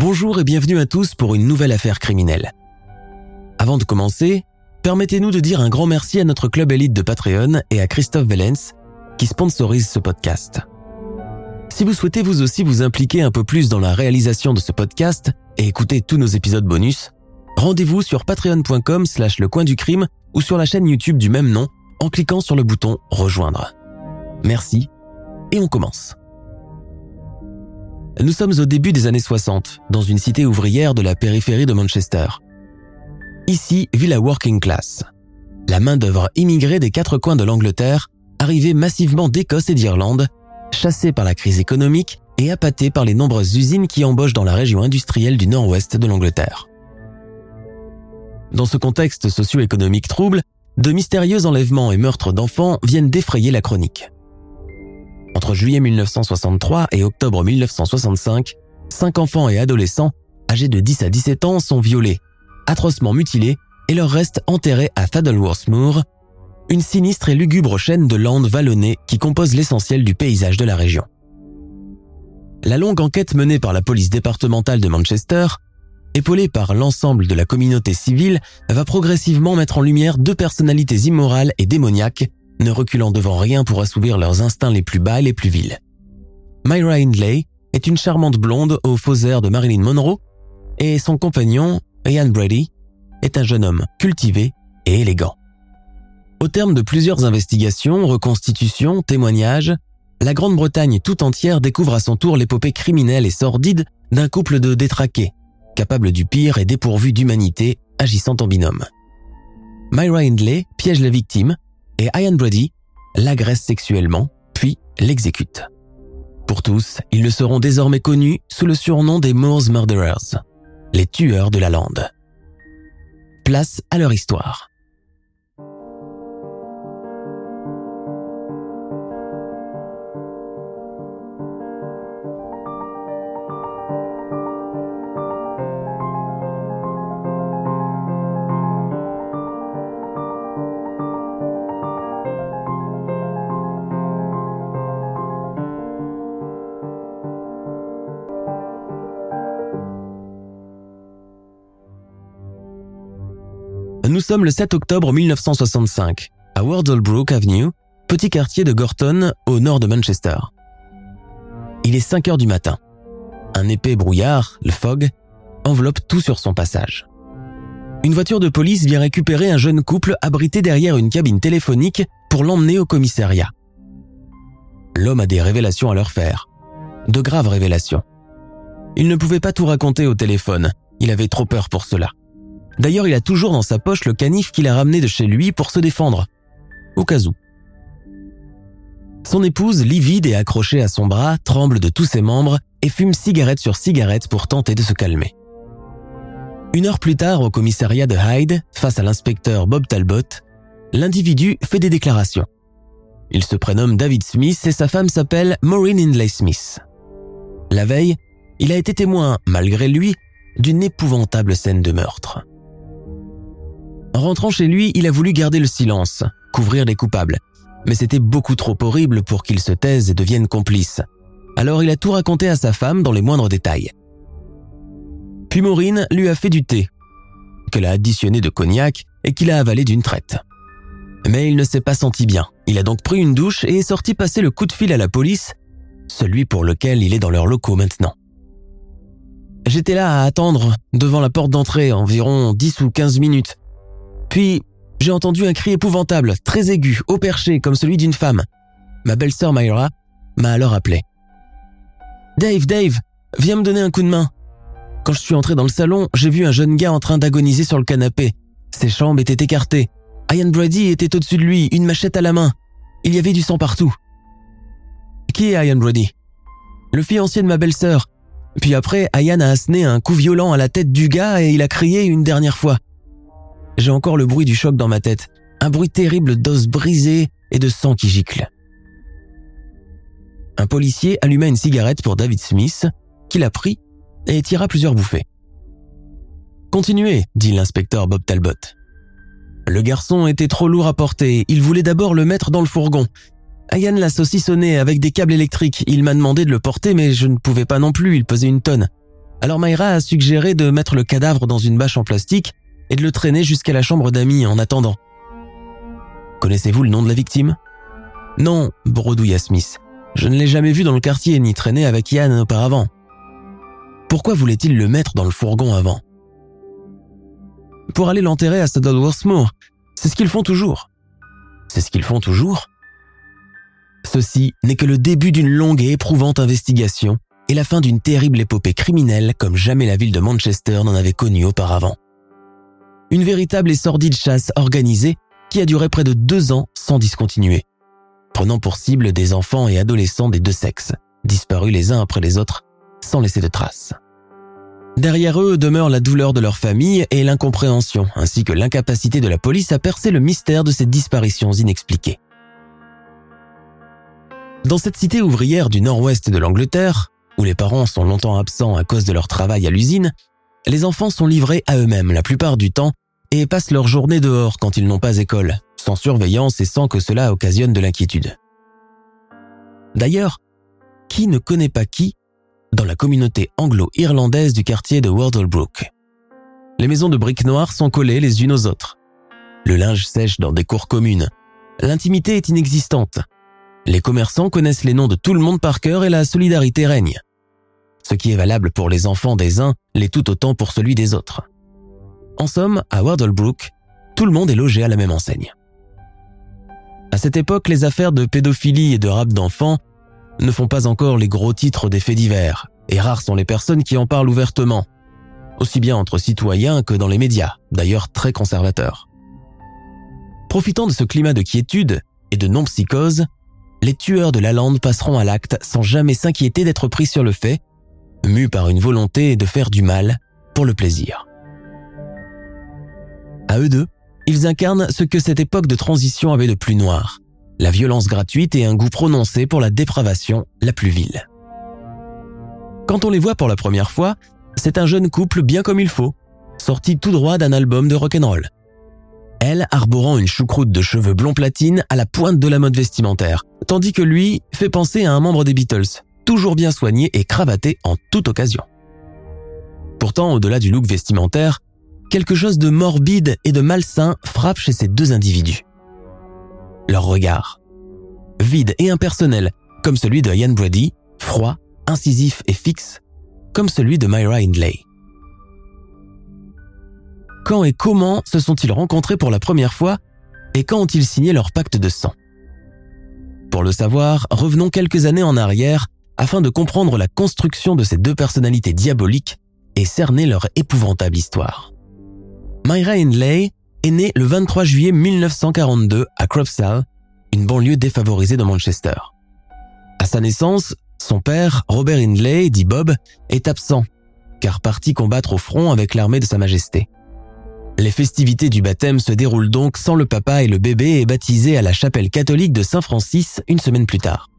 Bonjour et bienvenue à tous pour une nouvelle affaire criminelle. Avant de commencer, permettez-nous de dire un grand merci à notre club élite de Patreon et à Christophe Vellens qui sponsorise ce podcast. Si vous souhaitez vous aussi vous impliquer un peu plus dans la réalisation de ce podcast et écouter tous nos épisodes bonus, rendez-vous sur patreon.com slash le coin du crime ou sur la chaîne YouTube du même nom en cliquant sur le bouton rejoindre. Merci et on commence. Nous sommes au début des années 60, dans une cité ouvrière de la périphérie de Manchester. Ici vit la working class, la main-d'œuvre immigrée des quatre coins de l'Angleterre, arrivée massivement d'Écosse et d'Irlande, chassée par la crise économique et appâtée par les nombreuses usines qui embauchent dans la région industrielle du nord-ouest de l'Angleterre. Dans ce contexte socio-économique trouble, de mystérieux enlèvements et meurtres d'enfants viennent défrayer la chronique. Entre juillet 1963 et octobre 1965, cinq enfants et adolescents âgés de 10 à 17 ans sont violés, atrocement mutilés et leurs restes enterrés à Faddleworth Moor, une sinistre et lugubre chaîne de landes vallonnées qui compose l'essentiel du paysage de la région. La longue enquête menée par la police départementale de Manchester, épaulée par l'ensemble de la communauté civile, va progressivement mettre en lumière deux personnalités immorales et démoniaques ne reculant devant rien pour assouvir leurs instincts les plus bas et les plus vils. Myra Hindley est une charmante blonde au faux air de Marilyn Monroe et son compagnon, Ian Brady, est un jeune homme cultivé et élégant. Au terme de plusieurs investigations, reconstitutions, témoignages, la Grande-Bretagne tout entière découvre à son tour l'épopée criminelle et sordide d'un couple de détraqués, capable du pire et dépourvu d'humanité, agissant en binôme. Myra Hindley piège la victime et Ian Brady l'agresse sexuellement, puis l'exécute. Pour tous, ils ne seront désormais connus sous le surnom des Moors Murderers, les tueurs de la lande. Place à leur histoire. Sommes le 7 octobre 1965, à Wardlebrook Avenue, petit quartier de Gorton, au nord de Manchester. Il est 5 heures du matin. Un épais brouillard, le fog, enveloppe tout sur son passage. Une voiture de police vient récupérer un jeune couple abrité derrière une cabine téléphonique pour l'emmener au commissariat. L'homme a des révélations à leur faire. De graves révélations. Il ne pouvait pas tout raconter au téléphone, il avait trop peur pour cela. D'ailleurs, il a toujours dans sa poche le canif qu'il a ramené de chez lui pour se défendre. Au cas où. Son épouse, livide et accrochée à son bras, tremble de tous ses membres et fume cigarette sur cigarette pour tenter de se calmer. Une heure plus tard, au commissariat de Hyde, face à l'inspecteur Bob Talbot, l'individu fait des déclarations. Il se prénomme David Smith et sa femme s'appelle Maureen Hindley Smith. La veille, il a été témoin, malgré lui, d'une épouvantable scène de meurtre. En rentrant chez lui, il a voulu garder le silence, couvrir les coupables. Mais c'était beaucoup trop horrible pour qu'il se taise et devienne complice. Alors il a tout raconté à sa femme dans les moindres détails. Puis Maureen lui a fait du thé, qu'elle a additionné de cognac et qu'il a avalé d'une traite. Mais il ne s'est pas senti bien. Il a donc pris une douche et est sorti passer le coup de fil à la police, celui pour lequel il est dans leurs locaux maintenant. J'étais là à attendre devant la porte d'entrée environ 10 ou 15 minutes. Puis, j'ai entendu un cri épouvantable, très aigu, au perché, comme celui d'une femme. Ma belle-sœur Myra m'a alors appelé. Dave, Dave, viens me donner un coup de main. Quand je suis entré dans le salon, j'ai vu un jeune gars en train d'agoniser sur le canapé. Ses jambes étaient écartées. Ian Brady était au-dessus de lui, une machette à la main. Il y avait du sang partout. Qui est Ian Brody Le fiancé de ma belle-sœur. Puis après, Ian a assené un coup violent à la tête du gars et il a crié une dernière fois. J'ai encore le bruit du choc dans ma tête. Un bruit terrible d'os brisés et de sang qui gicle. Un policier alluma une cigarette pour David Smith, qui l'a pris et tira plusieurs bouffées. Continuez, dit l'inspecteur Bob Talbot. Le garçon était trop lourd à porter, il voulait d'abord le mettre dans le fourgon. Ian l'a saucissonné avec des câbles électriques, il m'a demandé de le porter mais je ne pouvais pas non plus, il pesait une tonne. Alors Myra a suggéré de mettre le cadavre dans une bâche en plastique et de le traîner jusqu'à la chambre d'amis en attendant. Connaissez-vous le nom de la victime? Non, bredouilla Smith. Je ne l'ai jamais vu dans le quartier ni traîné avec Ian auparavant. Pourquoi voulait-il le mettre dans le fourgon avant? Pour aller l'enterrer à Saddleworth Moor. C'est ce qu'ils font toujours. C'est ce qu'ils font toujours? Ceci n'est que le début d'une longue et éprouvante investigation et la fin d'une terrible épopée criminelle comme jamais la ville de Manchester n'en avait connu auparavant. Une véritable et sordide chasse organisée qui a duré près de deux ans sans discontinuer, prenant pour cible des enfants et adolescents des deux sexes, disparus les uns après les autres, sans laisser de traces. Derrière eux demeure la douleur de leur famille et l'incompréhension, ainsi que l'incapacité de la police à percer le mystère de ces disparitions inexpliquées. Dans cette cité ouvrière du nord-ouest de l'Angleterre, où les parents sont longtemps absents à cause de leur travail à l'usine, les enfants sont livrés à eux-mêmes la plupart du temps et passent leur journée dehors quand ils n'ont pas école, sans surveillance et sans que cela occasionne de l'inquiétude. D'ailleurs, qui ne connaît pas qui dans la communauté anglo-irlandaise du quartier de Wardlebrook? Les maisons de briques noires sont collées les unes aux autres. Le linge sèche dans des cours communes. L'intimité est inexistante. Les commerçants connaissent les noms de tout le monde par cœur et la solidarité règne. Ce qui est valable pour les enfants des uns l'est tout autant pour celui des autres. En somme, à Wardlebrook, tout le monde est logé à la même enseigne. À cette époque, les affaires de pédophilie et de rap d'enfants ne font pas encore les gros titres des faits divers, et rares sont les personnes qui en parlent ouvertement, aussi bien entre citoyens que dans les médias, d'ailleurs très conservateurs. Profitant de ce climat de quiétude et de non-psychose, les tueurs de la lande passeront à l'acte sans jamais s'inquiéter d'être pris sur le fait, mus par une volonté de faire du mal pour le plaisir. À eux deux, ils incarnent ce que cette époque de transition avait de plus noir, la violence gratuite et un goût prononcé pour la dépravation la plus vile. Quand on les voit pour la première fois, c'est un jeune couple bien comme il faut, sorti tout droit d'un album de rock'n'roll. Elle arborant une choucroute de cheveux blond platine à la pointe de la mode vestimentaire, tandis que lui fait penser à un membre des Beatles, toujours bien soigné et cravaté en toute occasion. Pourtant, au-delà du look vestimentaire, quelque chose de morbide et de malsain frappe chez ces deux individus. Leur regard. Vide et impersonnel, comme celui de Ian Brady, froid, incisif et fixe, comme celui de Myra Hindley. Quand et comment se sont-ils rencontrés pour la première fois et quand ont-ils signé leur pacte de sang? Pour le savoir, revenons quelques années en arrière afin de comprendre la construction de ces deux personnalités diaboliques et cerner leur épouvantable histoire. Myra Hindley est née le 23 juillet 1942 à Cropsall, une banlieue défavorisée de Manchester. À sa naissance, son père, Robert Hindley, dit Bob, est absent, car parti combattre au front avec l'armée de Sa Majesté. Les festivités du baptême se déroulent donc sans le papa et le bébé est baptisé à la chapelle catholique de Saint-Francis une semaine plus tard.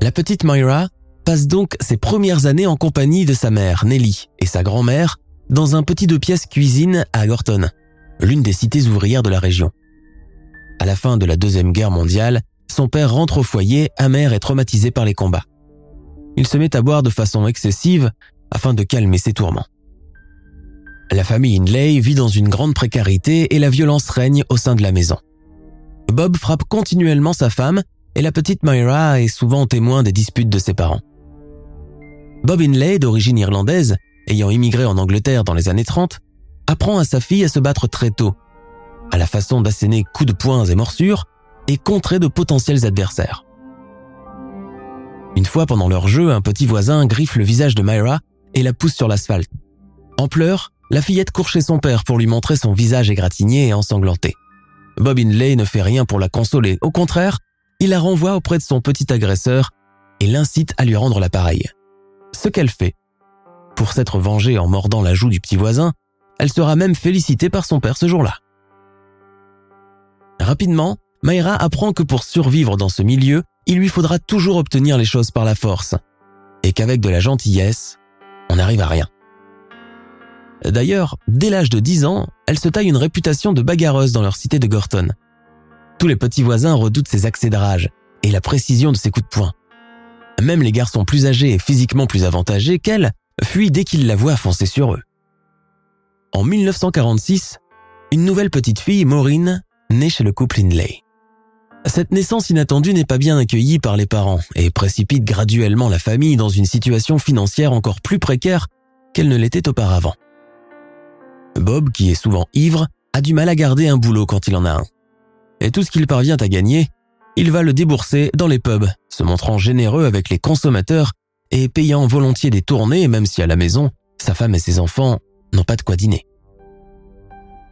La petite Myra passe donc ses premières années en compagnie de sa mère, Nelly, et sa grand-mère, dans un petit deux pièces cuisine à Gorton, l'une des cités ouvrières de la région. À la fin de la Deuxième Guerre mondiale, son père rentre au foyer amer et traumatisé par les combats. Il se met à boire de façon excessive afin de calmer ses tourments. La famille Hindley vit dans une grande précarité et la violence règne au sein de la maison. Bob frappe continuellement sa femme et la petite Myra est souvent témoin des disputes de ses parents. Bob Hindley, d'origine irlandaise, ayant immigré en Angleterre dans les années 30, apprend à sa fille à se battre très tôt, à la façon d'asséner coups de poings et morsures et contrer de potentiels adversaires. Une fois pendant leur jeu, un petit voisin griffe le visage de Myra et la pousse sur l'asphalte. En pleurs, la fillette court chez son père pour lui montrer son visage égratigné et ensanglanté. Bob Inley ne fait rien pour la consoler. Au contraire, il la renvoie auprès de son petit agresseur et l'incite à lui rendre l'appareil. Ce qu'elle fait. Pour s'être vengée en mordant la joue du petit voisin, elle sera même félicitée par son père ce jour-là. Rapidement, Mayra apprend que pour survivre dans ce milieu, il lui faudra toujours obtenir les choses par la force, et qu'avec de la gentillesse, on n'arrive à rien. D'ailleurs, dès l'âge de 10 ans, elle se taille une réputation de bagarreuse dans leur cité de Gorton. Tous les petits voisins redoutent ses accès de rage et la précision de ses coups de poing. Même les garçons plus âgés et physiquement plus avantagés qu'elle fuient dès qu'ils la voient foncer sur eux. En 1946, une nouvelle petite fille, Maureen, naît chez le couple Hindley. Cette naissance inattendue n'est pas bien accueillie par les parents et précipite graduellement la famille dans une situation financière encore plus précaire qu'elle ne l'était auparavant. Bob, qui est souvent ivre, a du mal à garder un boulot quand il en a un. Et tout ce qu'il parvient à gagner, il va le débourser dans les pubs, se montrant généreux avec les consommateurs et payant volontiers des tournées même si à la maison, sa femme et ses enfants n'ont pas de quoi dîner.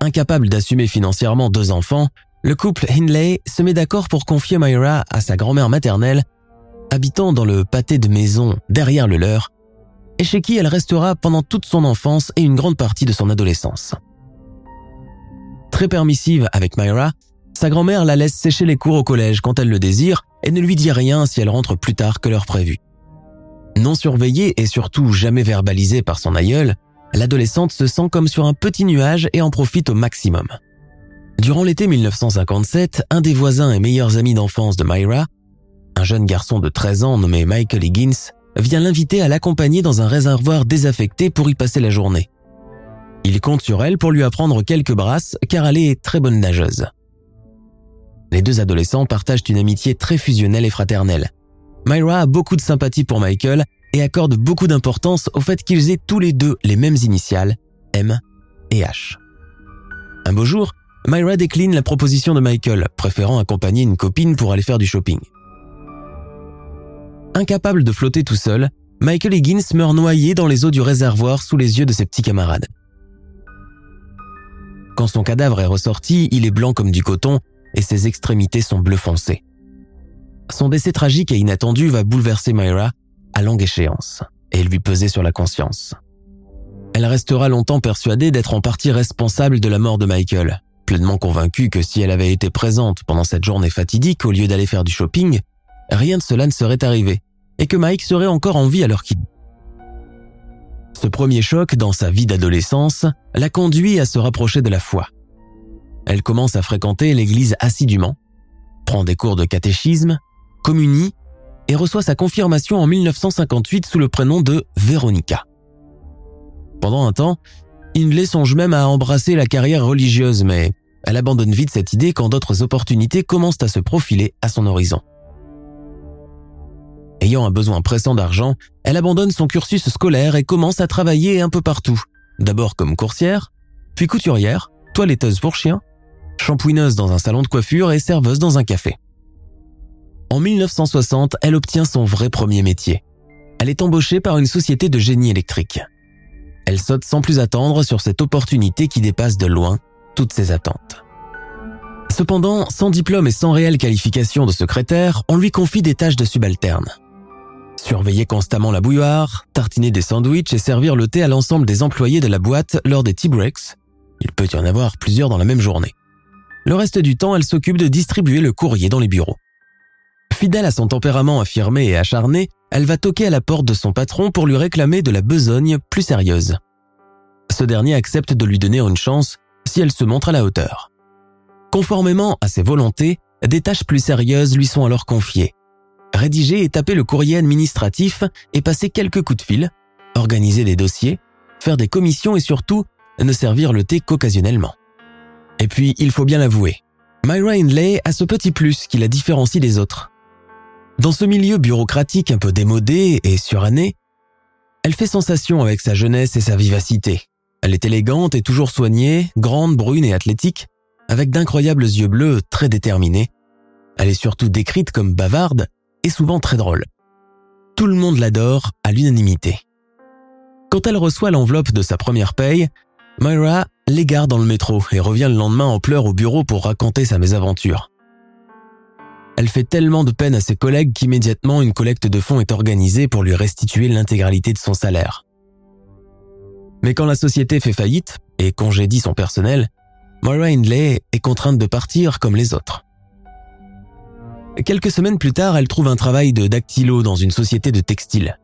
Incapable d'assumer financièrement deux enfants, le couple Hindley se met d'accord pour confier Myra à sa grand-mère maternelle, habitant dans le pâté de maison derrière le leur, et chez qui elle restera pendant toute son enfance et une grande partie de son adolescence. Très permissive avec Myra, sa grand-mère la laisse sécher les cours au collège quand elle le désire et ne lui dit rien si elle rentre plus tard que l'heure prévue. Non surveillée et surtout jamais verbalisée par son aïeul, l'adolescente se sent comme sur un petit nuage et en profite au maximum. Durant l'été 1957, un des voisins et meilleurs amis d'enfance de Myra, un jeune garçon de 13 ans nommé Michael Higgins, vient l'inviter à l'accompagner dans un réservoir désaffecté pour y passer la journée. Il compte sur elle pour lui apprendre quelques brasses car elle est très bonne nageuse. Les deux adolescents partagent une amitié très fusionnelle et fraternelle. Myra a beaucoup de sympathie pour Michael et accorde beaucoup d'importance au fait qu'ils aient tous les deux les mêmes initiales, M et H. Un beau jour, Myra décline la proposition de Michael, préférant accompagner une copine pour aller faire du shopping. Incapable de flotter tout seul, Michael Higgins meurt noyé dans les eaux du réservoir sous les yeux de ses petits camarades. Quand son cadavre est ressorti, il est blanc comme du coton et ses extrémités sont bleu foncé. Son décès tragique et inattendu va bouleverser Myra à longue échéance et lui peser sur la conscience. Elle restera longtemps persuadée d'être en partie responsable de la mort de Michael, pleinement convaincue que si elle avait été présente pendant cette journée fatidique au lieu d'aller faire du shopping, rien de cela ne serait arrivé et que Mike serait encore en vie leur qu'il. Ce premier choc dans sa vie d'adolescence la conduit à se rapprocher de la foi. Elle commence à fréquenter l'église assidûment, prend des cours de catéchisme, communie et reçoit sa confirmation en 1958 sous le prénom de Véronica. Pendant un temps, Hindley songe même à embrasser la carrière religieuse, mais elle abandonne vite cette idée quand d'autres opportunités commencent à se profiler à son horizon. Ayant un besoin pressant d'argent, elle abandonne son cursus scolaire et commence à travailler un peu partout. D'abord comme coursière, puis couturière, toiletteuse pour chiens, shampouineuse dans un salon de coiffure et serveuse dans un café. En 1960, elle obtient son vrai premier métier. Elle est embauchée par une société de génie électrique. Elle saute sans plus attendre sur cette opportunité qui dépasse de loin toutes ses attentes. Cependant, sans diplôme et sans réelle qualification de secrétaire, on lui confie des tâches de subalterne. Surveiller constamment la bouilloire, tartiner des sandwichs et servir le thé à l'ensemble des employés de la boîte lors des tea breaks. Il peut y en avoir plusieurs dans la même journée. Le reste du temps, elle s'occupe de distribuer le courrier dans les bureaux. Fidèle à son tempérament affirmé et acharné, elle va toquer à la porte de son patron pour lui réclamer de la besogne plus sérieuse. Ce dernier accepte de lui donner une chance si elle se montre à la hauteur. Conformément à ses volontés, des tâches plus sérieuses lui sont alors confiées. Rédiger et taper le courrier administratif et passer quelques coups de fil, organiser des dossiers, faire des commissions et surtout ne servir le thé qu'occasionnellement. Et puis, il faut bien l'avouer, Myra Hindley a ce petit plus qui la différencie des autres. Dans ce milieu bureaucratique un peu démodé et suranné, elle fait sensation avec sa jeunesse et sa vivacité. Elle est élégante et toujours soignée, grande, brune et athlétique, avec d'incroyables yeux bleus très déterminés. Elle est surtout décrite comme bavarde et souvent très drôle. Tout le monde l'adore à l'unanimité. Quand elle reçoit l'enveloppe de sa première paye, Myra l'égare dans le métro et revient le lendemain en pleurs au bureau pour raconter sa mésaventure. Elle fait tellement de peine à ses collègues qu'immédiatement une collecte de fonds est organisée pour lui restituer l'intégralité de son salaire. Mais quand la société fait faillite et congédie son personnel, Myra Hindley est contrainte de partir comme les autres. Quelques semaines plus tard, elle trouve un travail de dactylo dans une société de textile.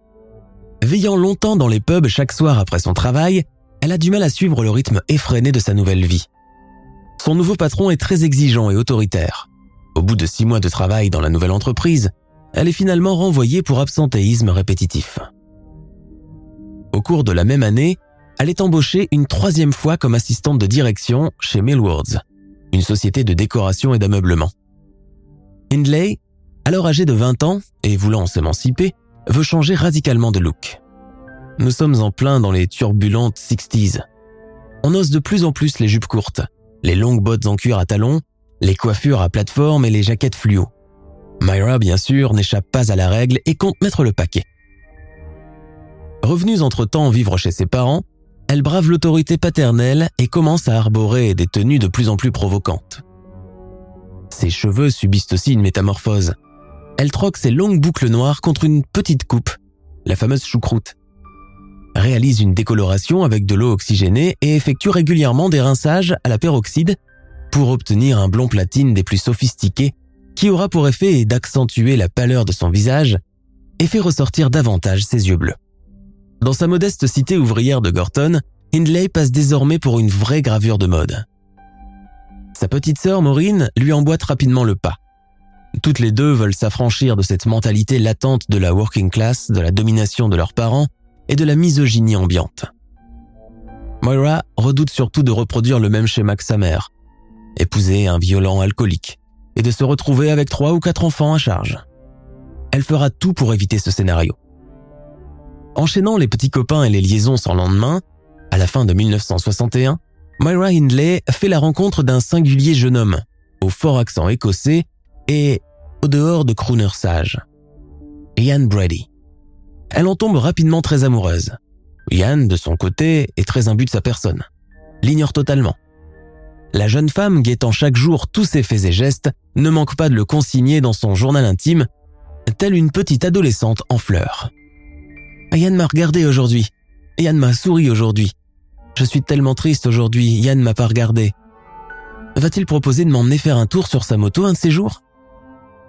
Veillant longtemps dans les pubs chaque soir après son travail, elle a du mal à suivre le rythme effréné de sa nouvelle vie. Son nouveau patron est très exigeant et autoritaire. Au bout de six mois de travail dans la nouvelle entreprise, elle est finalement renvoyée pour absentéisme répétitif. Au cours de la même année, elle est embauchée une troisième fois comme assistante de direction chez Millwards, une société de décoration et d'ameublement. Hindley, alors âgée de 20 ans et voulant s'émanciper, veut changer radicalement de look. Nous sommes en plein dans les turbulentes 60s. On ose de plus en plus les jupes courtes, les longues bottes en cuir à talons, les coiffures à plateforme et les jaquettes fluo. Myra, bien sûr, n'échappe pas à la règle et compte mettre le paquet. Revenue entre-temps vivre chez ses parents, elle brave l'autorité paternelle et commence à arborer des tenues de plus en plus provocantes. Ses cheveux subissent aussi une métamorphose. Elle troque ses longues boucles noires contre une petite coupe, la fameuse choucroute. Réalise une décoloration avec de l'eau oxygénée et effectue régulièrement des rinçages à la peroxyde pour obtenir un blond platine des plus sophistiqués qui aura pour effet d'accentuer la pâleur de son visage et fait ressortir davantage ses yeux bleus. Dans sa modeste cité ouvrière de Gorton, Hindley passe désormais pour une vraie gravure de mode. Sa petite sœur Maureen lui emboîte rapidement le pas. Toutes les deux veulent s'affranchir de cette mentalité latente de la working class, de la domination de leurs parents et de la misogynie ambiante. Moira redoute surtout de reproduire le même schéma que sa mère, épouser un violent alcoolique et de se retrouver avec trois ou quatre enfants à charge. Elle fera tout pour éviter ce scénario. Enchaînant les petits copains et les liaisons sans lendemain, à la fin de 1961, Myra Hindley fait la rencontre d'un singulier jeune homme, au fort accent écossais et au dehors de crooner sage. Ian Brady. Elle en tombe rapidement très amoureuse. Ian, de son côté, est très imbu de sa personne. L'ignore totalement. La jeune femme, guettant chaque jour tous ses faits et gestes, ne manque pas de le consigner dans son journal intime, telle une petite adolescente en fleurs. Ian m'a regardé aujourd'hui. Ian m'a souri aujourd'hui. Je suis tellement triste aujourd'hui, Yann m'a pas regardé. Va-t-il proposer de m'emmener faire un tour sur sa moto un de ces jours?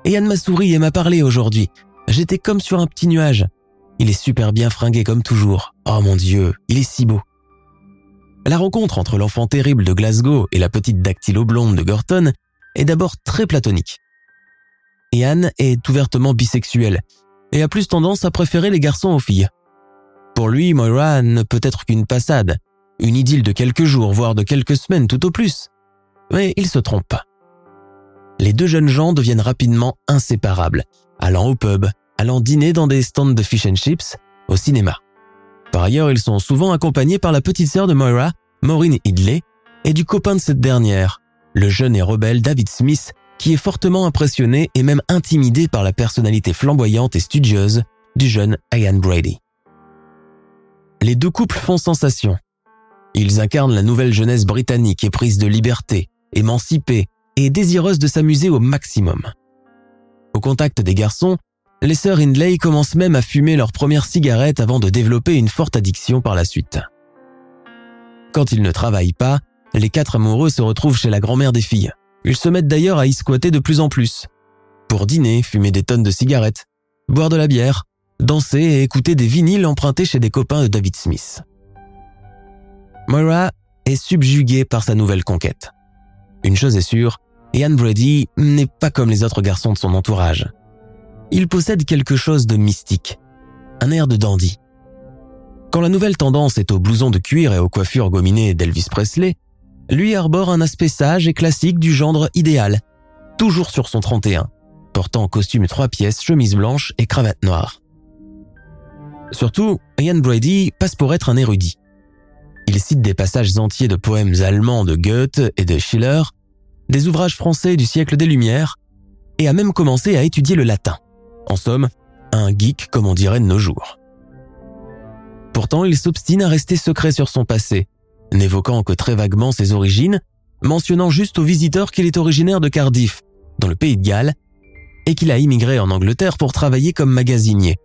Yann m'a souri et m'a parlé aujourd'hui. J'étais comme sur un petit nuage. Il est super bien fringué comme toujours. Oh mon Dieu, il est si beau. La rencontre entre l'enfant terrible de Glasgow et la petite dactylo blonde de Gorton est d'abord très platonique. Yann est ouvertement bisexuel et a plus tendance à préférer les garçons aux filles. Pour lui, Moira ne peut être qu'une passade, une idylle de quelques jours, voire de quelques semaines tout au plus. Mais il se trompe. Les deux jeunes gens deviennent rapidement inséparables, allant au pub, allant dîner dans des stands de fish and chips, au cinéma. Par ailleurs, ils sont souvent accompagnés par la petite sœur de Moira, Maureen Hidley, et du copain de cette dernière, le jeune et rebelle David Smith, qui est fortement impressionné et même intimidé par la personnalité flamboyante et studieuse du jeune Ian Brady. Les deux couples font sensation, ils incarnent la nouvelle jeunesse britannique éprise de liberté, émancipée et désireuse de s'amuser au maximum. Au contact des garçons, les sœurs Hindley commencent même à fumer leur première cigarette avant de développer une forte addiction par la suite. Quand ils ne travaillent pas, les quatre amoureux se retrouvent chez la grand-mère des filles. Ils se mettent d'ailleurs à y squatter de plus en plus. Pour dîner, fumer des tonnes de cigarettes, boire de la bière, danser et écouter des vinyles empruntés chez des copains de David Smith. Moira est subjuguée par sa nouvelle conquête. Une chose est sûre, Ian Brady n'est pas comme les autres garçons de son entourage. Il possède quelque chose de mystique, un air de dandy. Quand la nouvelle tendance est au blouson de cuir et aux coiffures gominées d'Elvis Presley, lui arbore un aspect sage et classique du genre idéal, toujours sur son 31, portant costume trois pièces, chemise blanche et cravate noire. Surtout, Ian Brady passe pour être un érudit. Il cite des passages entiers de poèmes allemands de Goethe et de Schiller, des ouvrages français du siècle des Lumières, et a même commencé à étudier le latin. En somme, un geek comme on dirait de nos jours. Pourtant, il s'obstine à rester secret sur son passé, n'évoquant que très vaguement ses origines, mentionnant juste aux visiteurs qu'il est originaire de Cardiff, dans le pays de Galles, et qu'il a immigré en Angleterre pour travailler comme magasinier,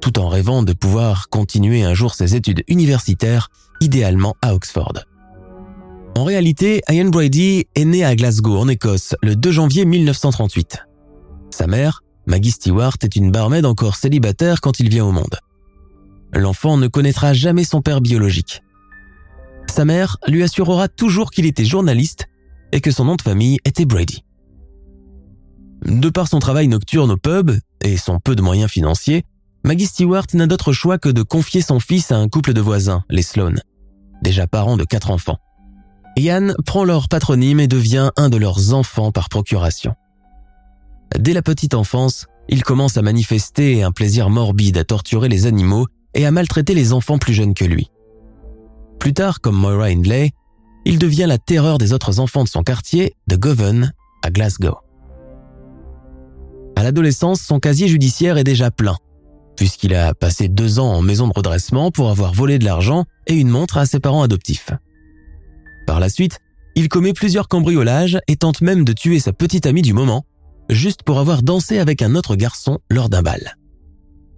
tout en rêvant de pouvoir continuer un jour ses études universitaires, idéalement à Oxford. En réalité, Ian Brady est né à Glasgow, en Écosse, le 2 janvier 1938. Sa mère, Maggie Stewart, est une barmaid encore célibataire quand il vient au monde. L'enfant ne connaîtra jamais son père biologique. Sa mère lui assurera toujours qu'il était journaliste et que son nom de famille était Brady. De par son travail nocturne au pub et son peu de moyens financiers, Maggie Stewart n'a d'autre choix que de confier son fils à un couple de voisins, les Sloan, déjà parents de quatre enfants. Ian prend leur patronyme et devient un de leurs enfants par procuration. Dès la petite enfance, il commence à manifester un plaisir morbide à torturer les animaux et à maltraiter les enfants plus jeunes que lui. Plus tard, comme Moira Hindley, il devient la terreur des autres enfants de son quartier de Govan à Glasgow. À l'adolescence, son casier judiciaire est déjà plein, puisqu'il a passé deux ans en maison de redressement pour avoir volé de l'argent et une montre à ses parents adoptifs. Par la suite, il commet plusieurs cambriolages et tente même de tuer sa petite amie du moment, juste pour avoir dansé avec un autre garçon lors d'un bal.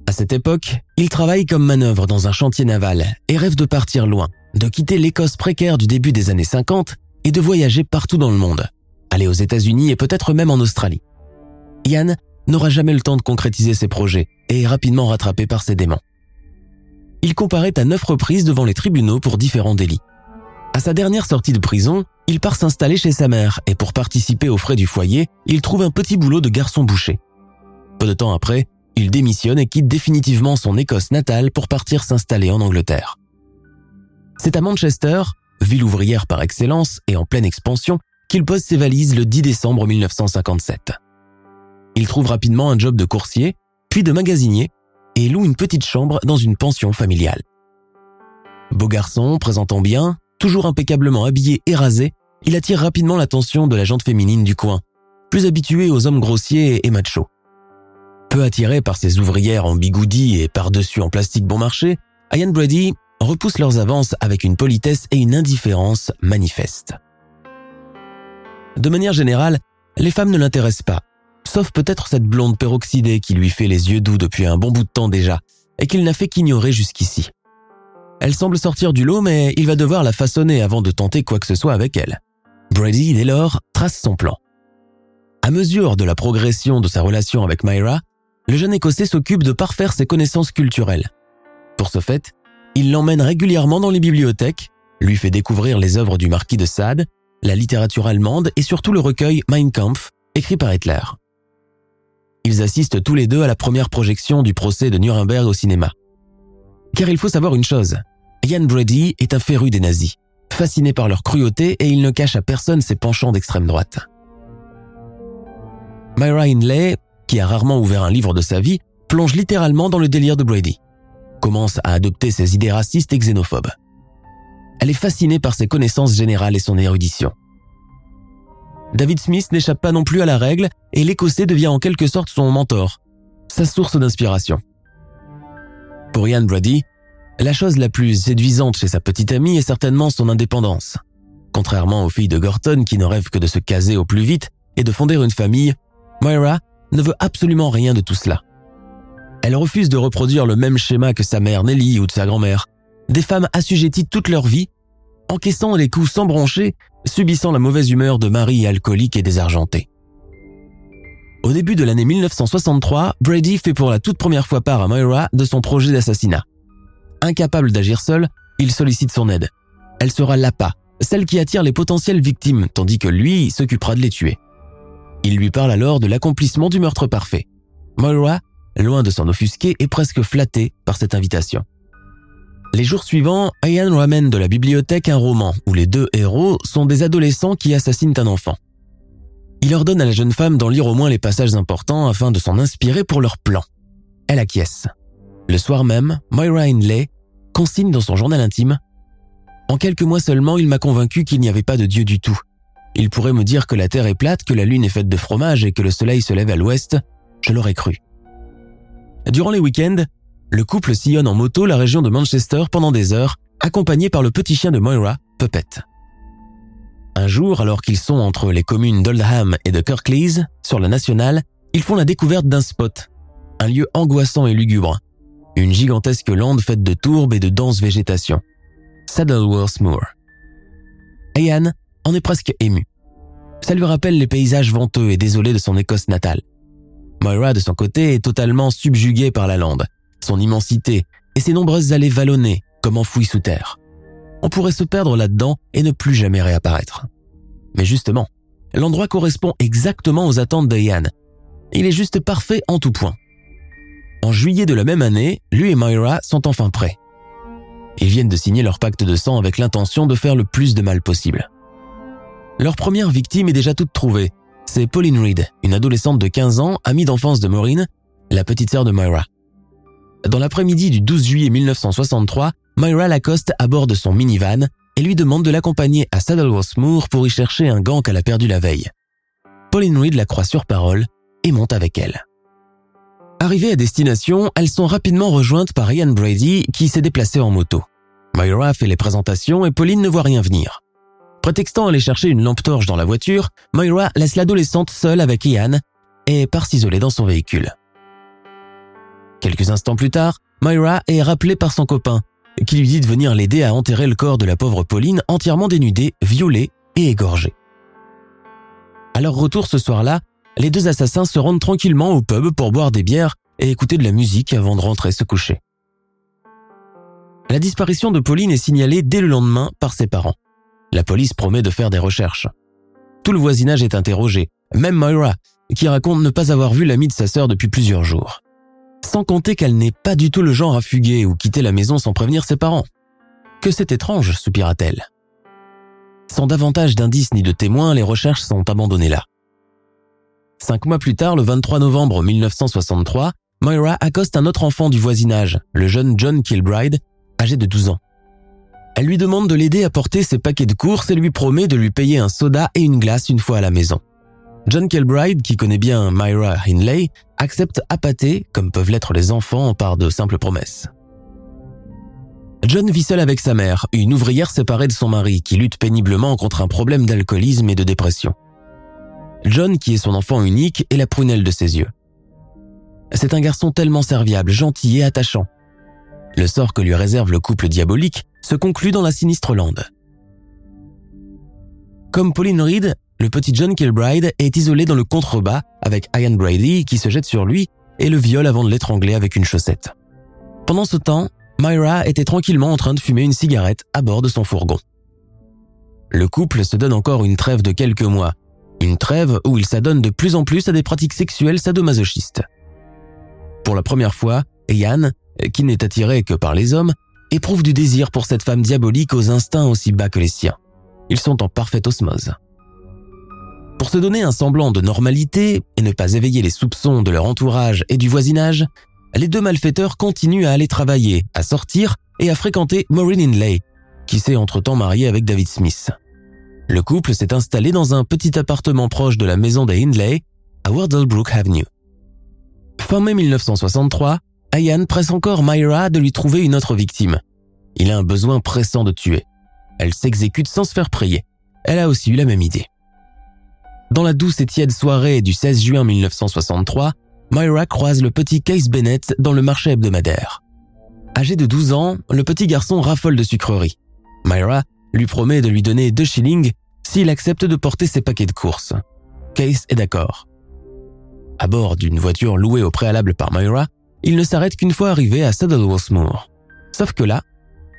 À cette époque, il travaille comme manœuvre dans un chantier naval et rêve de partir loin, de quitter l'Écosse précaire du début des années 50 et de voyager partout dans le monde, aller aux États-Unis et peut-être même en Australie. Ian n'aura jamais le temps de concrétiser ses projets et est rapidement rattrapé par ses démons. Il comparaît à neuf reprises devant les tribunaux pour différents délits. À sa dernière sortie de prison, il part s'installer chez sa mère et pour participer aux frais du foyer, il trouve un petit boulot de garçon boucher. Peu de temps après, il démissionne et quitte définitivement son Écosse natale pour partir s'installer en Angleterre. C'est à Manchester, ville ouvrière par excellence et en pleine expansion, qu'il pose ses valises le 10 décembre 1957. Il trouve rapidement un job de coursier, puis de magasinier, et loue une petite chambre dans une pension familiale. Beau garçon, présentant bien, toujours impeccablement habillé et rasé, il attire rapidement l'attention de la jante féminine du coin, plus habituée aux hommes grossiers et machos. Peu attiré par ses ouvrières en bigoudi et par-dessus en plastique bon marché, Ian Brady repousse leurs avances avec une politesse et une indifférence manifestes. De manière générale, les femmes ne l'intéressent pas, sauf peut-être cette blonde peroxydée qui lui fait les yeux doux depuis un bon bout de temps déjà, et qu'il n'a fait qu'ignorer jusqu'ici. Elle semble sortir du lot, mais il va devoir la façonner avant de tenter quoi que ce soit avec elle. Brady, dès lors, trace son plan. À mesure de la progression de sa relation avec Myra, le jeune Écossais s'occupe de parfaire ses connaissances culturelles. Pour ce fait, il l'emmène régulièrement dans les bibliothèques, lui fait découvrir les œuvres du marquis de Sade, la littérature allemande et surtout le recueil Mein Kampf, écrit par Hitler. Ils assistent tous les deux à la première projection du procès de Nuremberg au cinéma. Car il faut savoir une chose, Ian Brady est un féru des nazis, fasciné par leur cruauté et il ne cache à personne ses penchants d'extrême droite. Myra Hindley qui a rarement ouvert un livre de sa vie, plonge littéralement dans le délire de Brady, commence à adopter ses idées racistes et xénophobes. Elle est fascinée par ses connaissances générales et son érudition. David Smith n'échappe pas non plus à la règle et l'Écossais devient en quelque sorte son mentor, sa source d'inspiration. Pour Ian Brady, la chose la plus séduisante chez sa petite amie est certainement son indépendance. Contrairement aux filles de Gorton qui ne rêvent que de se caser au plus vite et de fonder une famille, Moira ne veut absolument rien de tout cela. Elle refuse de reproduire le même schéma que sa mère Nelly ou de sa grand-mère. Des femmes assujetties toute leur vie, encaissant les coups sans broncher, subissant la mauvaise humeur de maris alcooliques et désargentés. Au début de l'année 1963, Brady fait pour la toute première fois part à Moira de son projet d'assassinat. Incapable d'agir seul, il sollicite son aide. Elle sera l'appât, celle qui attire les potentielles victimes, tandis que lui s'occupera de les tuer. Il lui parle alors de l'accomplissement du meurtre parfait. Moira, loin de s'en offusquer, est presque flatté par cette invitation. Les jours suivants, Ian ramène de la bibliothèque un roman où les deux héros sont des adolescents qui assassinent un enfant. Il ordonne à la jeune femme d'en lire au moins les passages importants afin de s'en inspirer pour leur plan. Elle acquiesce. Le soir même, Moira Hindley consigne dans son journal intime En quelques mois seulement, il m'a convaincu qu'il n'y avait pas de Dieu du tout il pourrait me dire que la Terre est plate, que la Lune est faite de fromage et que le Soleil se lève à l'ouest, je l'aurais cru. Durant les week-ends, le couple sillonne en moto la région de Manchester pendant des heures, accompagné par le petit chien de Moira, Puppet. Un jour, alors qu'ils sont entre les communes d'Oldham et de Kirklees, sur la nationale, ils font la découverte d'un spot, un lieu angoissant et lugubre, une gigantesque lande faite de tourbes et de dense végétation. Saddleworth Moor. Ian en est presque ému. Ça lui rappelle les paysages venteux et désolés de son Écosse natale. Moira, de son côté, est totalement subjuguée par la lande, son immensité et ses nombreuses allées vallonnées, comme enfouies sous terre. On pourrait se perdre là-dedans et ne plus jamais réapparaître. Mais justement, l'endroit correspond exactement aux attentes d'Ian. Il est juste parfait en tout point. En juillet de la même année, lui et Moira sont enfin prêts. Ils viennent de signer leur pacte de sang avec l'intention de faire le plus de mal possible. Leur première victime est déjà toute trouvée. C'est Pauline Reed, une adolescente de 15 ans, amie d'enfance de Maureen, la petite sœur de Myra. Dans l'après-midi du 12 juillet 1963, Myra l'accoste à bord de son minivan et lui demande de l'accompagner à Saddleworth Moor pour y chercher un gant qu'elle a perdu la veille. Pauline Reed la croit sur parole et monte avec elle. Arrivées à destination, elles sont rapidement rejointes par Ian Brady qui s'est déplacé en moto. Myra fait les présentations et Pauline ne voit rien venir. Prétextant aller chercher une lampe torche dans la voiture, Myra laisse l'adolescente seule avec Ian et part s'isoler dans son véhicule. Quelques instants plus tard, Myra est rappelée par son copain, qui lui dit de venir l'aider à enterrer le corps de la pauvre Pauline entièrement dénudée, violée et égorgée. À leur retour ce soir-là, les deux assassins se rendent tranquillement au pub pour boire des bières et écouter de la musique avant de rentrer se coucher. La disparition de Pauline est signalée dès le lendemain par ses parents. La police promet de faire des recherches. Tout le voisinage est interrogé, même Myra, qui raconte ne pas avoir vu l'ami de sa sœur depuis plusieurs jours. Sans compter qu'elle n'est pas du tout le genre à fuguer ou quitter la maison sans prévenir ses parents. Que c'est étrange, soupira-t-elle. Sans davantage d'indices ni de témoins, les recherches sont abandonnées là. Cinq mois plus tard, le 23 novembre 1963, Moira accoste un autre enfant du voisinage, le jeune John Kilbride, âgé de 12 ans. Elle lui demande de l'aider à porter ses paquets de courses et lui promet de lui payer un soda et une glace une fois à la maison. John Kilbride, qui connaît bien Myra Hindley, accepte apathé, comme peuvent l'être les enfants, par de simples promesses. John vit seul avec sa mère, une ouvrière séparée de son mari qui lutte péniblement contre un problème d'alcoolisme et de dépression. John, qui est son enfant unique, est la prunelle de ses yeux. C'est un garçon tellement serviable, gentil et attachant. Le sort que lui réserve le couple diabolique se conclut dans la sinistre lande. Comme Pauline Reed, le petit John Kilbride est isolé dans le contrebas avec Ian Brady qui se jette sur lui et le viole avant de l'étrangler avec une chaussette. Pendant ce temps, Myra était tranquillement en train de fumer une cigarette à bord de son fourgon. Le couple se donne encore une trêve de quelques mois, une trêve où il s'adonne de plus en plus à des pratiques sexuelles sadomasochistes. Pour la première fois, Ian, qui n'est attiré que par les hommes, éprouve du désir pour cette femme diabolique aux instincts aussi bas que les siens. Ils sont en parfaite osmose. Pour se donner un semblant de normalité et ne pas éveiller les soupçons de leur entourage et du voisinage, les deux malfaiteurs continuent à aller travailler, à sortir et à fréquenter Maureen Inlay, qui s'est entre-temps mariée avec David Smith. Le couple s'est installé dans un petit appartement proche de la maison des Hindley, à Wardlebrook Avenue. Fin mai 1963, Ian presse encore Myra de lui trouver une autre victime. Il a un besoin pressant de tuer. Elle s'exécute sans se faire prier. Elle a aussi eu la même idée. Dans la douce et tiède soirée du 16 juin 1963, Myra croise le petit Case Bennett dans le marché hebdomadaire. Âgé de 12 ans, le petit garçon raffole de sucreries. Myra lui promet de lui donner deux shillings s'il accepte de porter ses paquets de courses. Case est d'accord. À bord d'une voiture louée au préalable par Myra, il ne s'arrête qu'une fois arrivé à Saddleworth Moor. Sauf que là,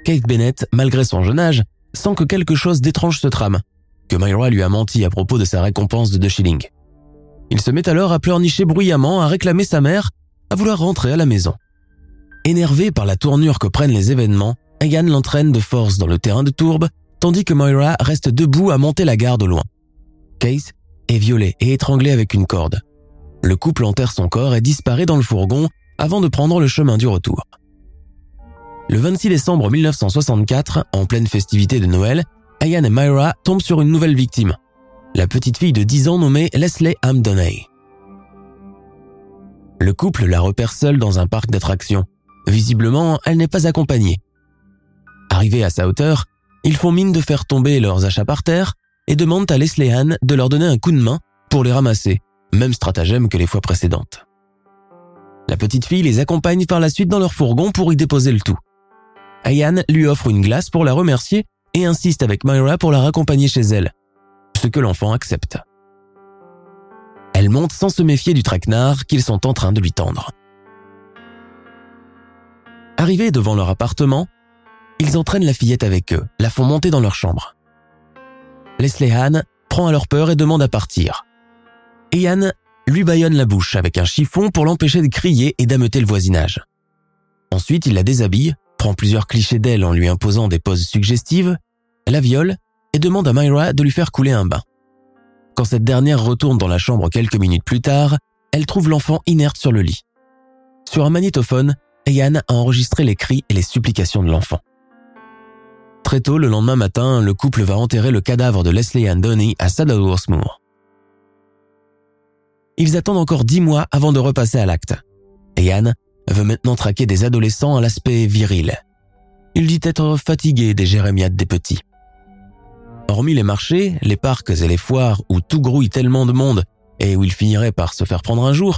Kate Bennett, malgré son jeune âge, sent que quelque chose d'étrange se trame, que Myra lui a menti à propos de sa récompense de deux shillings. Il se met alors à pleurnicher bruyamment, à réclamer sa mère, à vouloir rentrer à la maison. Énervé par la tournure que prennent les événements, Egan l'entraîne de force dans le terrain de tourbe tandis que Moira reste debout à monter la garde au loin. Case est violé et étranglé avec une corde. Le couple enterre son corps et disparaît dans le fourgon avant de prendre le chemin du retour. Le 26 décembre 1964, en pleine festivité de Noël, Ian et Myra tombent sur une nouvelle victime, la petite fille de 10 ans nommée Leslie Amdonay. Le couple la repère seule dans un parc d'attractions, Visiblement, elle n'est pas accompagnée. Arrivés à sa hauteur, ils font mine de faire tomber leurs achats par terre et demandent à Leslie Ann de leur donner un coup de main pour les ramasser, même stratagème que les fois précédentes. La petite fille les accompagne par la suite dans leur fourgon pour y déposer le tout. Ayan lui offre une glace pour la remercier et insiste avec Myra pour la raccompagner chez elle, ce que l'enfant accepte. Elle monte sans se méfier du traquenard qu'ils sont en train de lui tendre. Arrivés devant leur appartement, ils entraînent la fillette avec eux, la font monter dans leur chambre. Leslie Ann prend alors peur et demande à partir. Ian lui baillonne la bouche avec un chiffon pour l'empêcher de crier et d'ameuter le voisinage. Ensuite, il la déshabille, prend plusieurs clichés d'elle en lui imposant des poses suggestives, la viole et demande à Myra de lui faire couler un bain. Quand cette dernière retourne dans la chambre quelques minutes plus tard, elle trouve l'enfant inerte sur le lit. Sur un magnétophone, Ian a enregistré les cris et les supplications de l'enfant. Très tôt le lendemain matin, le couple va enterrer le cadavre de Leslie Ann Donny à Saddleworth Moor. Ils attendent encore dix mois avant de repasser à l'acte. Ian veut maintenant traquer des adolescents à l'aspect viril. Il dit être fatigué des jérémiades des petits. Hormis les marchés, les parcs et les foires où tout grouille tellement de monde et où il finirait par se faire prendre un jour,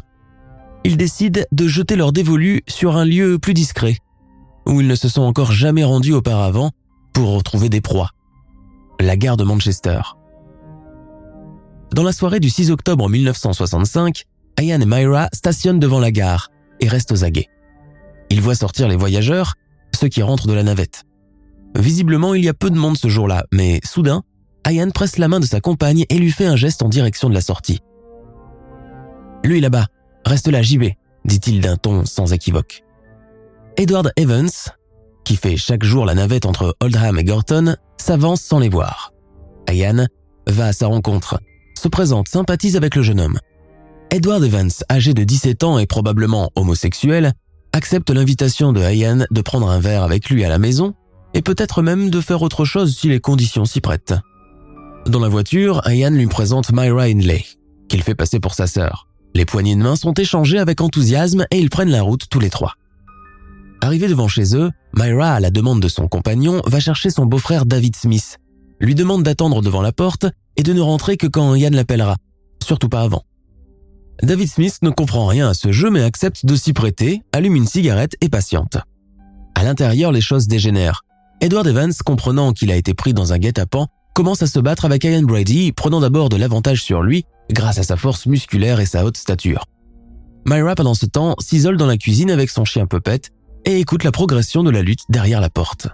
ils décident de jeter leur dévolu sur un lieu plus discret, où ils ne se sont encore jamais rendus auparavant pour retrouver des proies. La gare de Manchester. Dans la soirée du 6 octobre 1965, Ian et Myra stationnent devant la gare et restent aux aguets. Ils voient sortir les voyageurs, ceux qui rentrent de la navette. Visiblement, il y a peu de monde ce jour-là, mais soudain, Ian presse la main de sa compagne et lui fait un geste en direction de la sortie. Lui là-bas, reste là, j'y dit-il d'un ton sans équivoque. Edward Evans, qui fait chaque jour la navette entre Oldham et Gorton, s'avance sans les voir. Ian va à sa rencontre se présente, sympathise avec le jeune homme. Edward Evans, âgé de 17 ans et probablement homosexuel, accepte l'invitation de Ian de prendre un verre avec lui à la maison et peut-être même de faire autre chose si les conditions s'y prêtent. Dans la voiture, Ian lui présente Myra Hindley, qu'il fait passer pour sa sœur. Les poignées de main sont échangées avec enthousiasme et ils prennent la route tous les trois. Arrivé devant chez eux, Myra, à la demande de son compagnon, va chercher son beau-frère David Smith, lui demande d'attendre devant la porte et de ne rentrer que quand Yann l'appellera, surtout pas avant. David Smith ne comprend rien à ce jeu mais accepte de s'y prêter, allume une cigarette et patiente. À l'intérieur, les choses dégénèrent. Edward Evans, comprenant qu'il a été pris dans un guet-apens, commence à se battre avec Ian Brady, prenant d'abord de l'avantage sur lui grâce à sa force musculaire et sa haute stature. Myra, pendant ce temps, s'isole dans la cuisine avec son chien Puppet et écoute la progression de la lutte derrière la porte.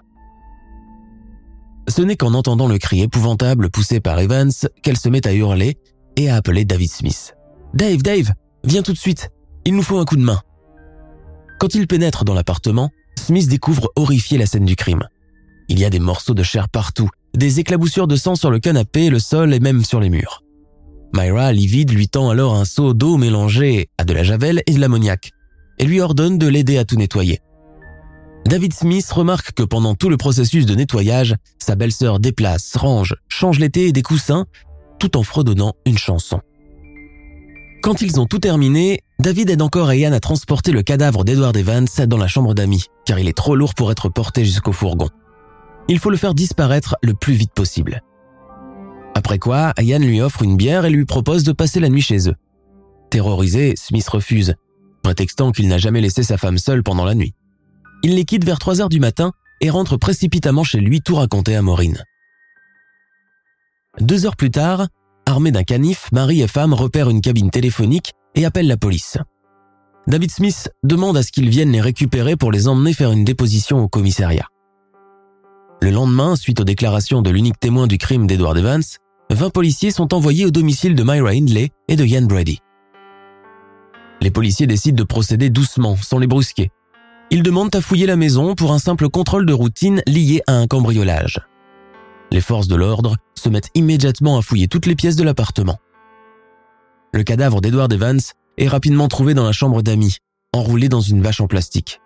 Ce n'est qu'en entendant le cri épouvantable poussé par Evans qu'elle se met à hurler et à appeler David Smith. Dave, Dave, viens tout de suite, il nous faut un coup de main. Quand il pénètre dans l'appartement, Smith découvre horrifié la scène du crime. Il y a des morceaux de chair partout, des éclaboussures de sang sur le canapé, le sol et même sur les murs. Myra, livide, lui tend alors un seau d'eau mélangé à de la javel et de l'ammoniac, et lui ordonne de l'aider à tout nettoyer. David Smith remarque que pendant tout le processus de nettoyage, sa belle-sœur déplace, range, change l'été et des coussins, tout en fredonnant une chanson. Quand ils ont tout terminé, David aide encore Ian à transporter le cadavre d'Edward Evans dans la chambre d'amis, car il est trop lourd pour être porté jusqu'au fourgon. Il faut le faire disparaître le plus vite possible. Après quoi, Ian lui offre une bière et lui propose de passer la nuit chez eux. Terrorisé, Smith refuse, prétextant qu'il n'a jamais laissé sa femme seule pendant la nuit. Il les quitte vers 3 heures du matin et rentre précipitamment chez lui tout raconter à Maureen. Deux heures plus tard, armés d'un canif, mari et femme repèrent une cabine téléphonique et appellent la police. David Smith demande à ce qu'ils viennent les récupérer pour les emmener faire une déposition au commissariat. Le lendemain, suite aux déclarations de l'unique témoin du crime d'Edward Evans, 20 policiers sont envoyés au domicile de Myra Hindley et de Ian Brady. Les policiers décident de procéder doucement, sans les brusquer, ils demandent à fouiller la maison pour un simple contrôle de routine lié à un cambriolage. Les forces de l'ordre se mettent immédiatement à fouiller toutes les pièces de l'appartement. Le cadavre d'Edward Evans est rapidement trouvé dans la chambre d'amis, enroulé dans une vache en plastique.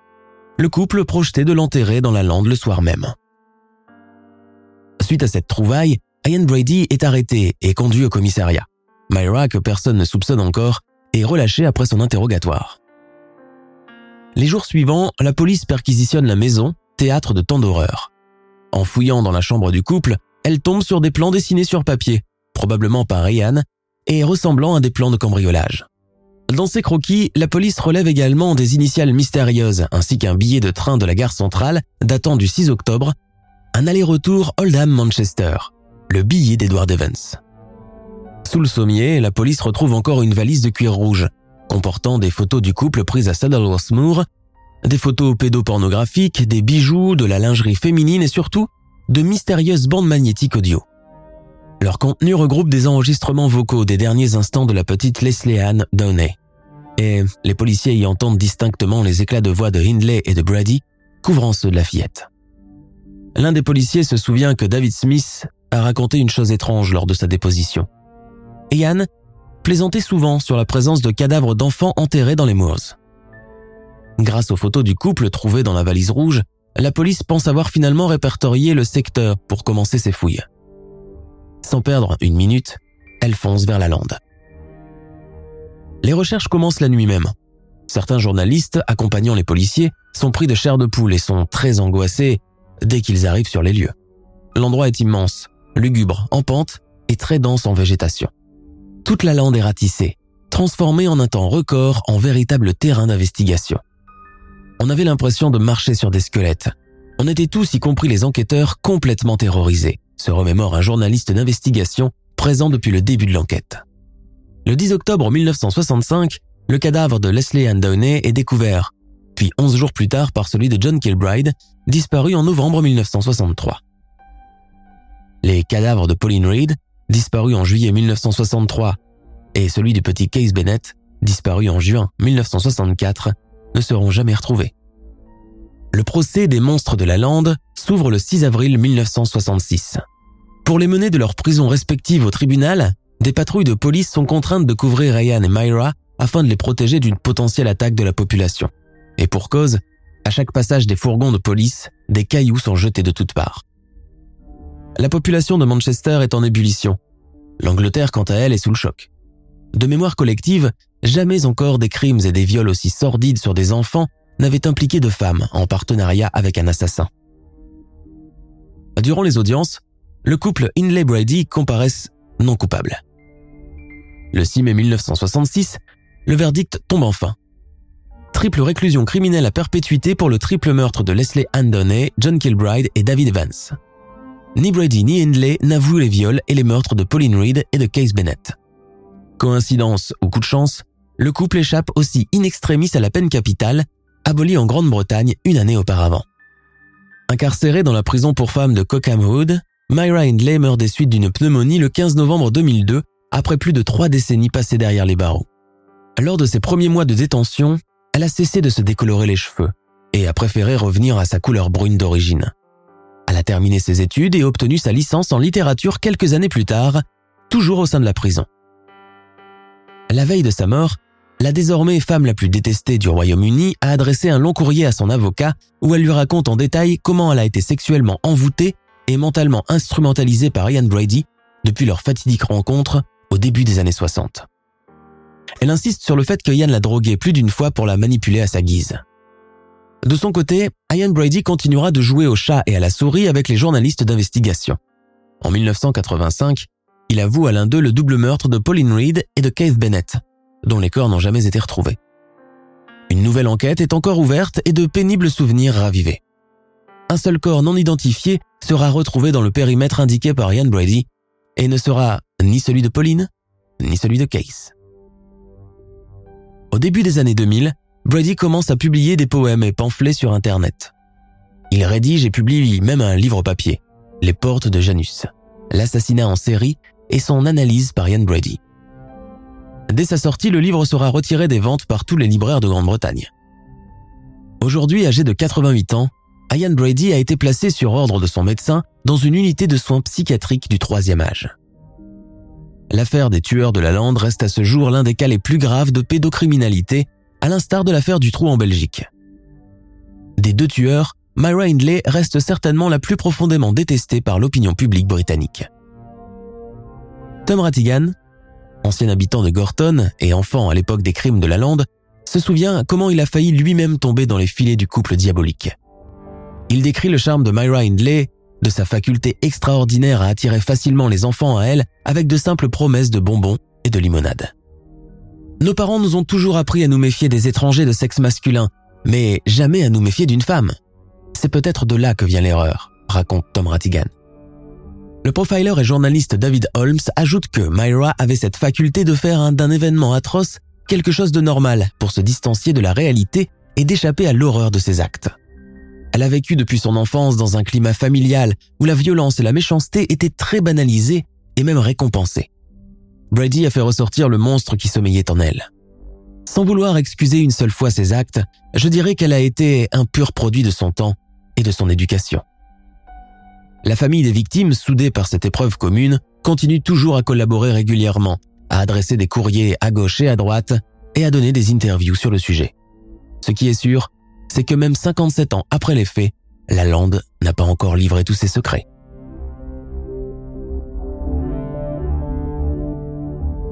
Le couple projetait de l'enterrer dans la lande le soir même. Suite à cette trouvaille, Ian Brady est arrêté et conduit au commissariat. Myra, que personne ne soupçonne encore, est relâchée après son interrogatoire. Les jours suivants, la police perquisitionne la maison, théâtre de tant d'horreurs. En fouillant dans la chambre du couple, elle tombe sur des plans dessinés sur papier, probablement par Ian, et ressemblant à des plans de cambriolage. Dans ces croquis, la police relève également des initiales mystérieuses ainsi qu'un billet de train de la gare centrale datant du 6 octobre, un aller-retour Oldham-Manchester, le billet d'Edward Evans. Sous le sommier, la police retrouve encore une valise de cuir rouge, comportant des photos du couple prises à Saddleworth Moor, des photos pédopornographiques, des bijoux, de la lingerie féminine et surtout de mystérieuses bandes magnétiques audio. Leur contenu regroupe des enregistrements vocaux des derniers instants de la petite Leslie Ann Downey. Et les policiers y entendent distinctement les éclats de voix de Hindley et de Brady, couvrant ceux de la fillette. L'un des policiers se souvient que David Smith a raconté une chose étrange lors de sa déposition. Ian plaisantait souvent sur la présence de cadavres d'enfants enterrés dans les moors. Grâce aux photos du couple trouvées dans la valise rouge, la police pense avoir finalement répertorié le secteur pour commencer ses fouilles. Sans perdre une minute, elle fonce vers la lande. Les recherches commencent la nuit même. Certains journalistes accompagnant les policiers sont pris de chair de poule et sont très angoissés dès qu'ils arrivent sur les lieux. L'endroit est immense, lugubre, en pente et très dense en végétation. Toute la lande est ratissée, transformée en un temps record en véritable terrain d'investigation. On avait l'impression de marcher sur des squelettes. On était tous, y compris les enquêteurs, complètement terrorisés se remémore un journaliste d'investigation présent depuis le début de l'enquête. Le 10 octobre 1965, le cadavre de Leslie Ann Downey est découvert, puis 11 jours plus tard par celui de John Kilbride, disparu en novembre 1963. Les cadavres de Pauline Reed, disparu en juillet 1963, et celui du petit Case Bennett, disparu en juin 1964, ne seront jamais retrouvés. Le procès des monstres de la lande s'ouvre le 6 avril 1966. Pour les mener de leurs prisons respectives au tribunal, des patrouilles de police sont contraintes de couvrir Ryan et Myra afin de les protéger d'une potentielle attaque de la population. Et pour cause, à chaque passage des fourgons de police, des cailloux sont jetés de toutes parts. La population de Manchester est en ébullition. L'Angleterre, quant à elle, est sous le choc. De mémoire collective, jamais encore des crimes et des viols aussi sordides sur des enfants n'avait impliqué de femmes en partenariat avec un assassin. Durant les audiences, le couple Inley Brady comparaissent non coupable. Le 6 mai 1966, le verdict tombe enfin. Triple réclusion criminelle à perpétuité pour le triple meurtre de Leslie Andoney, John Kilbride et David Evans. Ni Brady ni Hindley n'avouent les viols et les meurtres de Pauline Reed et de Case Bennett. Coïncidence ou coup de chance, le couple échappe aussi in extremis à la peine capitale aboli en Grande-Bretagne une année auparavant. Incarcérée dans la prison pour femmes de Cockham Wood, Myra Hindley meurt des suites d'une pneumonie le 15 novembre 2002, après plus de trois décennies passées derrière les barreaux. Lors de ses premiers mois de détention, elle a cessé de se décolorer les cheveux et a préféré revenir à sa couleur brune d'origine. Elle a terminé ses études et obtenu sa licence en littérature quelques années plus tard, toujours au sein de la prison. La veille de sa mort, la désormais femme la plus détestée du Royaume-Uni a adressé un long courrier à son avocat où elle lui raconte en détail comment elle a été sexuellement envoûtée et mentalement instrumentalisée par Ian Brady depuis leur fatidique rencontre au début des années 60. Elle insiste sur le fait que Ian l'a droguée plus d'une fois pour la manipuler à sa guise. De son côté, Ian Brady continuera de jouer au chat et à la souris avec les journalistes d'investigation. En 1985, il avoue à l'un d'eux le double meurtre de Pauline Reed et de Keith Bennett, dont les corps n'ont jamais été retrouvés. Une nouvelle enquête est encore ouverte et de pénibles souvenirs ravivés. Un seul corps non identifié sera retrouvé dans le périmètre indiqué par Ian Brady et ne sera ni celui de Pauline, ni celui de Case. Au début des années 2000, Brady commence à publier des poèmes et pamphlets sur Internet. Il rédige et publie même un livre papier, Les Portes de Janus, l'assassinat en série et son analyse par Ian Brady. Dès sa sortie, le livre sera retiré des ventes par tous les libraires de Grande-Bretagne. Aujourd'hui âgé de 88 ans, Ian Brady a été placé sur ordre de son médecin dans une unité de soins psychiatriques du troisième âge. L'affaire des tueurs de la lande reste à ce jour l'un des cas les plus graves de pédocriminalité, à l'instar de l'affaire du trou en Belgique. Des deux tueurs, Myra Hindley reste certainement la plus profondément détestée par l'opinion publique britannique. Tom Rattigan, ancien habitant de Gorton et enfant à l'époque des crimes de la lande, se souvient comment il a failli lui-même tomber dans les filets du couple diabolique. Il décrit le charme de Myra Hindley, de sa faculté extraordinaire à attirer facilement les enfants à elle avec de simples promesses de bonbons et de limonade. Nos parents nous ont toujours appris à nous méfier des étrangers de sexe masculin, mais jamais à nous méfier d'une femme. C'est peut-être de là que vient l'erreur, raconte Tom Rattigan. Le profiler et journaliste David Holmes ajoute que Myra avait cette faculté de faire d'un événement atroce quelque chose de normal pour se distancier de la réalité et d'échapper à l'horreur de ses actes. Elle a vécu depuis son enfance dans un climat familial où la violence et la méchanceté étaient très banalisées et même récompensées. Brady a fait ressortir le monstre qui sommeillait en elle. Sans vouloir excuser une seule fois ses actes, je dirais qu'elle a été un pur produit de son temps et de son éducation. La famille des victimes, soudée par cette épreuve commune, continue toujours à collaborer régulièrement, à adresser des courriers à gauche et à droite et à donner des interviews sur le sujet. Ce qui est sûr, c'est que même 57 ans après les faits, la lande n'a pas encore livré tous ses secrets.